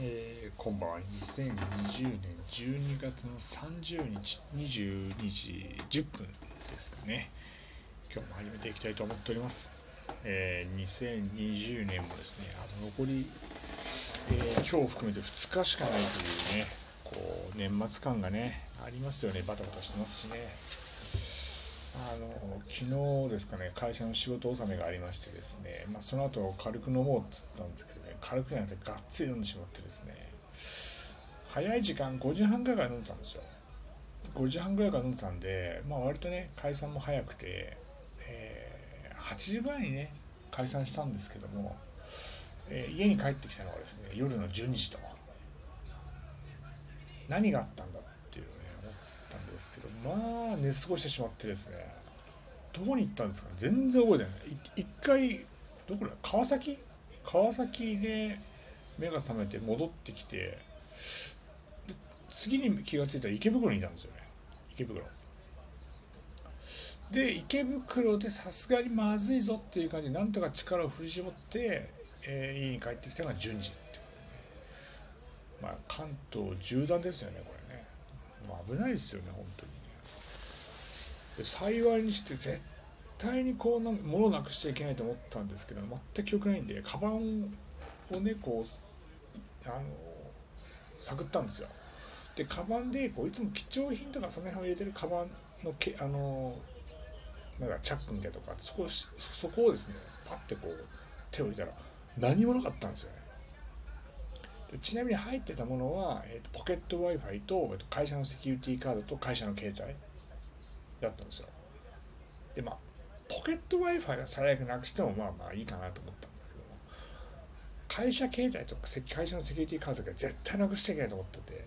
えー、こんばんは。2020年12月の30日22時10分ですかね。今日も始めていきたいと思っております、えー、2020年もですねあと残り、えー、今日含めて2日しかないというねこう年末感がねありますよね。バタバタしてますしね。あの昨日ですかね会社の仕事納めがありましてですね、まあ、その後軽く飲もうって言ったんですけどね軽くじゃなくてがっつり飲んでしまってですね早い時間5時半ぐらいから飲んでたんですよ。5時半ぐらいから飲んでたんで、まあ、割とね解散も早くて、えー、8時ぐらいにね解散したんですけども、えー、家に帰ってきたのはですね夜の12時と。何があったんだっていうったんですけどまあ寝過ごしてしまってですねどこに行ったんですか全然覚えてない。一回どこだ川崎？川崎で目が覚めて戻ってきてで次に気が付いたら池袋にいたんですよね。池袋。で池袋でさすがにまずいぞっていう感じでなんとか力を振り絞って、えー、家に帰ってきたのが順次って、まあ関東縦断ですよねこれ。もう危ないですよね本当にね。幸いにして絶対にこうな物をなくしちゃいけないと思ったんですけど全く記憶ないんでカバンをねこうあの探ったんですよ。でカバンでこういつも貴重品とかその辺を入れてるカバンのけあのなんかチャックみたいなとかそこそこをですねパッてこう手を入れたら何もなかったんですよね。ちなみに入ってたものは、えーと、ポケット Wi-Fi と、えーと、会社のセキュリティカードと会社の携帯だったんですよ。で、まあ、ポケット Wi-Fi は最悪なくしてもまあまあいいかなと思ったんですけども、会社携帯とか会社のセキュリティカードが絶対なくしちゃいけないと思ってて、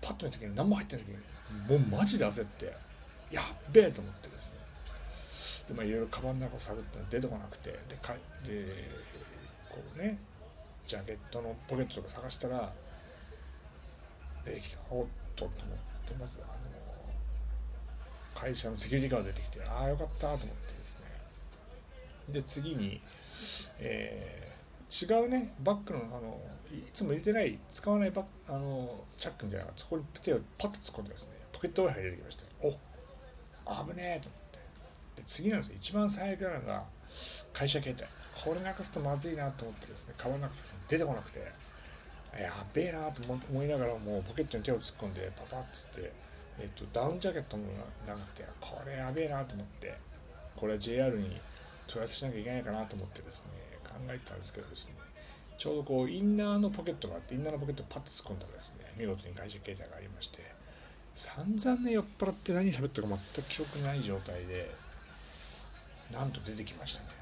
パッと見た時に何も入ってない時に、もうマジで焦って、やっべえと思ってですね。で、まあいろいろカバンの中を探って出てこなくて、で、かでこうね、ジャケットのポケットとか探したら出てきたおっとと思ってまずあの会社のセキュリティカード出てきてああよかったと思ってですね。で次に、えー、違うねバッグのあのいつも入れてない使わないバあのチャックみたいなそこに手をパッと突っ込んでですねポケット Wi-Fi 出てきましてお危ねえと思って。で次なんですよ。一番最悪なのが会社携帯。これなくすとまずいなと思ってですねカバンなくすと出てこなくてやべえなと思いながらもうポケットに手を突っ込んでパパッつって、えっと、ダウンジャケットもなくてこれやべえなと思ってこれは JR に問い合わせしなきゃいけないかなと思ってですね考えてたんですけどですねちょうどこうインナーのポケットがあってインナーのポケットをパッと突っ込んだらですね見事に会社携帯がありまして散々ね酔っ払って何喋ったか全く記憶ない状態でなんと出てきましたね。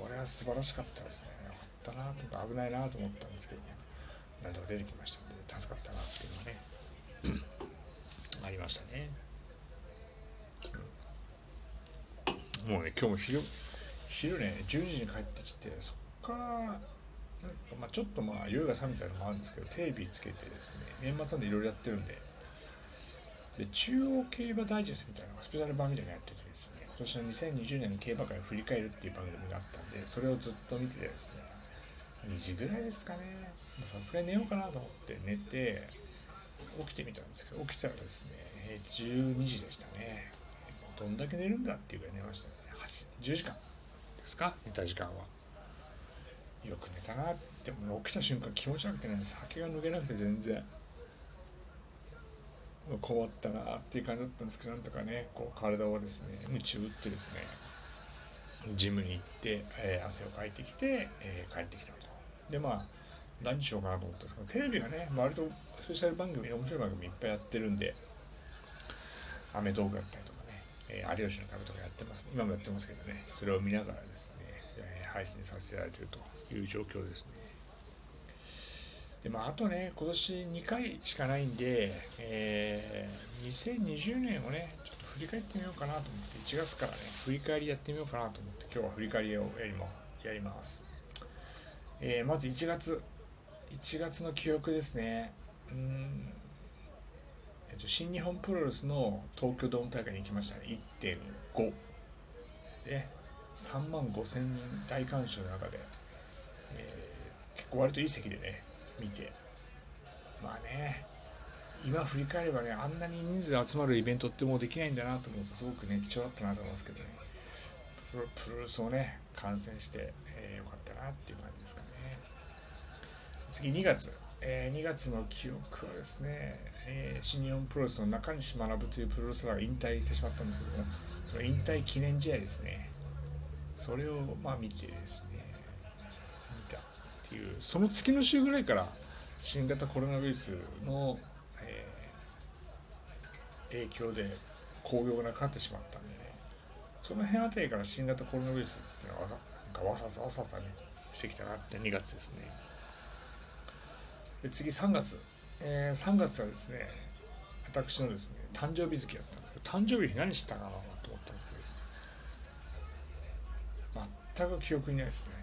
これは素晴らしかったですね。よかったなとか危ないなと思ったんですけどなんとか出てきましたので助かったなっていうのはね。ありましたね、うん、もうね今日も昼昼ね10時に帰ってきてそっからまあ、ちょっとまあ酔いが冷めたのもあるんですけどテレビつけてですね年末なんでいろいろやってるんで。で中央競馬ダイジェストみたいなスペシャル版みたいなのやっててですね。今年の2020年の競馬界を振り返るっていう番組があったんでそれをずっと見ててですね2時ぐらいですかね。さすがに寝ようかなと思って寝て起きてみたんですけど起きたらですね12時でしたね。どんだけ寝るんだっていうぐらい寝ましたね。10時間ですか？寝た時間は。よく寝たなって。も起きた瞬間気持ち悪くてね酒が抜けなくて全然。困ったなっていう感じだったんですけどなんとかねこう体をですね鞭打ってですねジムに行って、えー、汗をかいてきて、えー、帰ってきたと。でまあ何しようかなと思ったんですけどテレビがね割とスペシャル番組面白い番組いっぱいやってるんでアメトークやったりとかね、えー、有吉の壁とかやってます。今もやってますけどねそれを見ながらですね、え配信させていただいてるという状況ですね。でまあ、あとね、今年2回しかないんで、えー、2020年をね、ちょっと振り返ってみようかなと思って、1月からね、振り返りやってみようかなと思って、今日は振り返りをやりもやります。えー、まず1月、1月の記憶ですね。うんえっと、新日本プロレスの東京ドーム大会に行きましたね、1.5。で、3万5千人大観衆の中で、えー、結構割といい席でね、見て。まあね今振り返ればねあんなに人数集まるイベントってもうできないんだなと思うとすごくね貴重だったなと思いますけどね。プロプロレスをね観戦して、えー、よかったなっていう感じですかね。次2月、えー、2月の記憶はですね、えー、新日本プロレスの中西学というプロレスラーが引退してしまったんですけどもその引退記念試合ですね。それをまあ見てですねていうその月の週ぐらいから新型コロナウイルスの、えー、影響で興行がなくなってしまったんでね。その辺あたりから新型コロナウイルスっていうのはわさわさわさわさねしてきたなって2月ですね。で次3月、えー、3月はですね私のですね誕生日月だったんですけど誕生日何したかなと思ったんですけど全く記憶にないですね。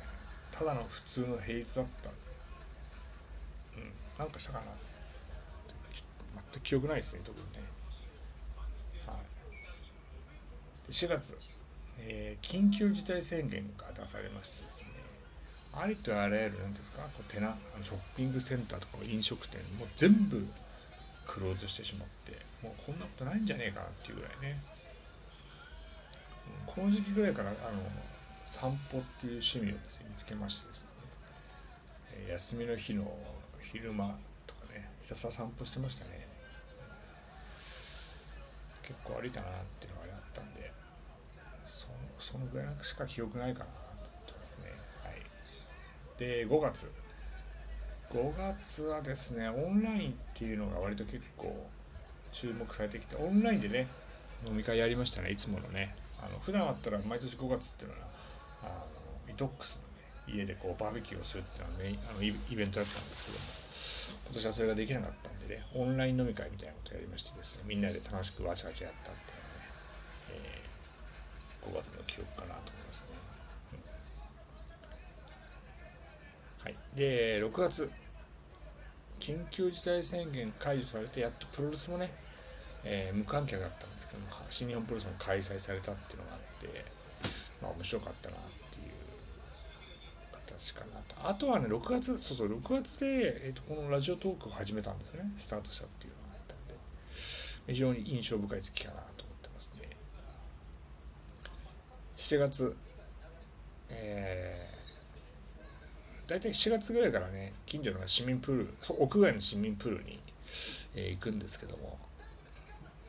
ただの普通の平日だった。うん。なんかしたかな。全く記憶ないですね特にね。はい。4月、えー、緊急事態宣言が出されましてですね。ありとあらゆる何ていうんですかこうテナショッピングセンターとか飲食店もう全部クローズしてしまってもうこんなことないんじゃねえかなっていうぐらいね。この時期ぐらいからあの散歩っていう趣味をですね見つけましてですね、え休みの日の昼間とかねひたすら散歩してましたね。結構歩いたなっていうのがあったんでそそのぐらいしか記憶ないかなと思ってますね。はい。で5月。5月はですねオンラインっていうのが割と結構注目されてきてオンラインでね飲み会やりましたねいつものね。あの普段あったら毎年5月っていうのはあのイトックスの、ね、家でこうバーベキューをするっていうのはあのイベントだったんですけども今年はそれができなかったんでねオンライン飲み会みたいなことをやりましてですねみんなで楽しくわちゃわちゃやったっていうのはね、えー、5月の記憶かなと思いますね、はい。で6月緊急事態宣言解除されてやっとプロレスもね、えー、無観客だったんですけども新日本プロレスも開催されたっていうのがあってまあ面白かったなていう形かなと。あとはね6月そうそう6月で、えーと、このラジオトークを始めたんですよね。スタートしたっていうのがあったんで。非常に印象深い月かなと思ってますね。7月えー大体7月ぐらいからね近所の市民プール屋外の市民プールに、えー、行くんですけども。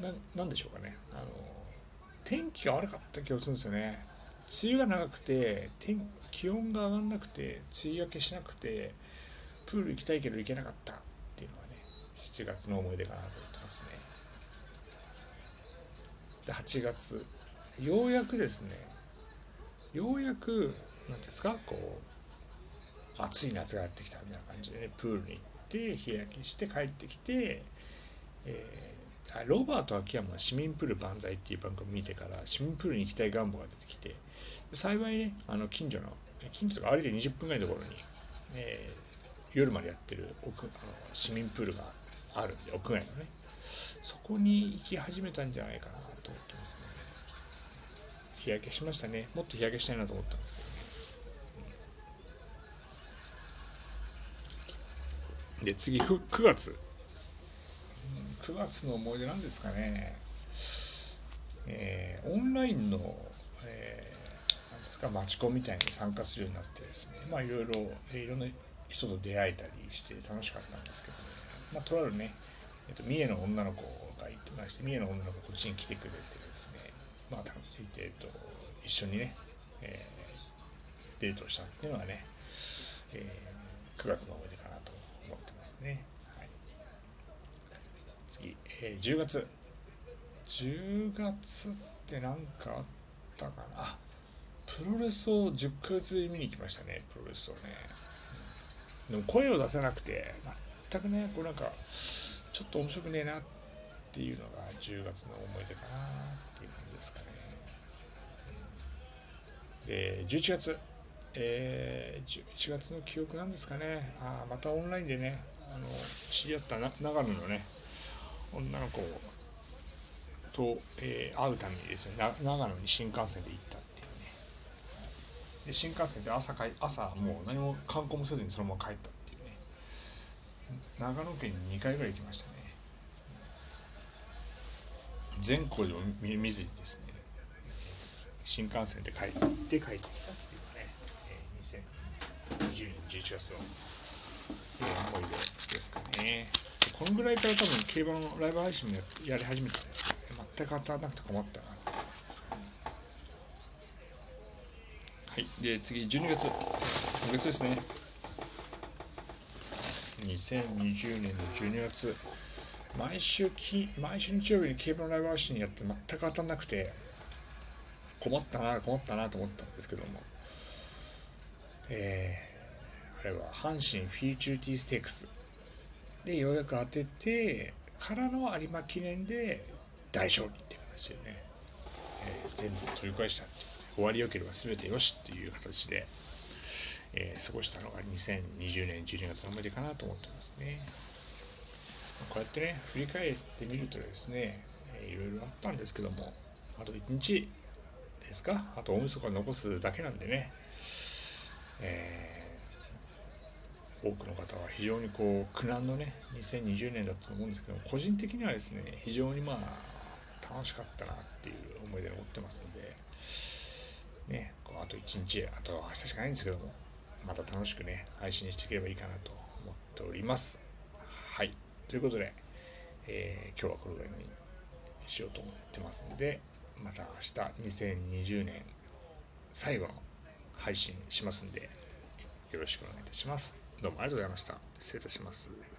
ななんでしょうかね。あの天気が悪かった気がするんですよね。梅雨が長くて天気温が上がんなくて梅雨明けしなくてプール行きたいけど行けなかったっていうのがね7月の思い出かなと思ってますね。で8月。ようやくですねようやく何ですかこう暑い夏がやってきたみたいな感じで、ね、プールに行って日焼けして帰ってきて、えー、ロバート秋山の市民プール万歳っていう番組見てから市民プールに行きたい願望が出てきて幸いねあの近所の近所とか歩いて20分ぐらいのところに、えー、夜までやってる屋あの市民プールがあるんで屋外のね。そこに行き始めたんじゃないかなと思ってますね。日焼けしましたね。もっと日焼けしたいなと思ったんですけどね。で次 9, 9月。9月の思い出なんですかね。えー、オンラインの、えー、ですか？マチコンみたいに参加するようになってですねまあいろいろいろんな人と出会えたりして楽しかったんですけど、ね、まあとあるね、えーと、三重の女の子がいまして三重の女の子こっちに来てくれてですねまあえーと、一緒にね、えー、デートしたっていうのがね、えー、9月の思い出かなと思ってますね、はい、次、えー、10月。10月って何かあったかな？プロレスを10ヶ月ぶり見に行きましたねプロレスをね、でも声を出せなくて全くねこうなんかちょっと面白くねえなっていうのが10月の思い出かなっていう感じですかね、で11月。えー、11月の記憶なんですかね。あまたオンラインでねあの知り合った長野のね女の子と、えー、会うためにですね長野に新幹線で行った。で新幹線で朝か朝もう何も観光もせずにそのまま帰ったっていうね。長野県に2回ぐらい行きましたね。善光寺を見見ずにですね新幹線で帰って帰ってきたっていうかね、えー、2020年11月の、えー、思い出ですかね。このぐらいから多分競馬のライブ配信もややり始めたんですけど、全く当たらなくて困ったなって思いますかねはい。で次12月。今月ですね。2020年の12月。毎週き毎週日曜日に競馬のライブ配信やって全く当たんなくて困ったな困ったなと思ったんですけども。えー、あれは阪神フューチュリティーステークス。でようやく当ててからの有馬記念で大勝利っていう形でね、えー、全部取り返した終わりよければ全てよしっていう形で、えー、過ごしたのが2020年12月の思い出かなと思ってますね。こうやってね振り返ってみるとですね、いろいろあったんですけどもあと1日ですか？あと大晦日残すだけなんでね、えー、多くの方は非常にこう苦難のね2020年だったと思うんですけど個人的にはですね非常にまあ楽しかったなっていう思い出を持ってますんで、1日あと明日しかないんですけどもまた楽しくね配信していければいいかなと思っておりますはいということで、えー、今日はこれぐらいにしようと思ってますんでまた明日2020年最後の配信しますんでよろしくお願いいたします。どうもありがとうございました。失礼いたします。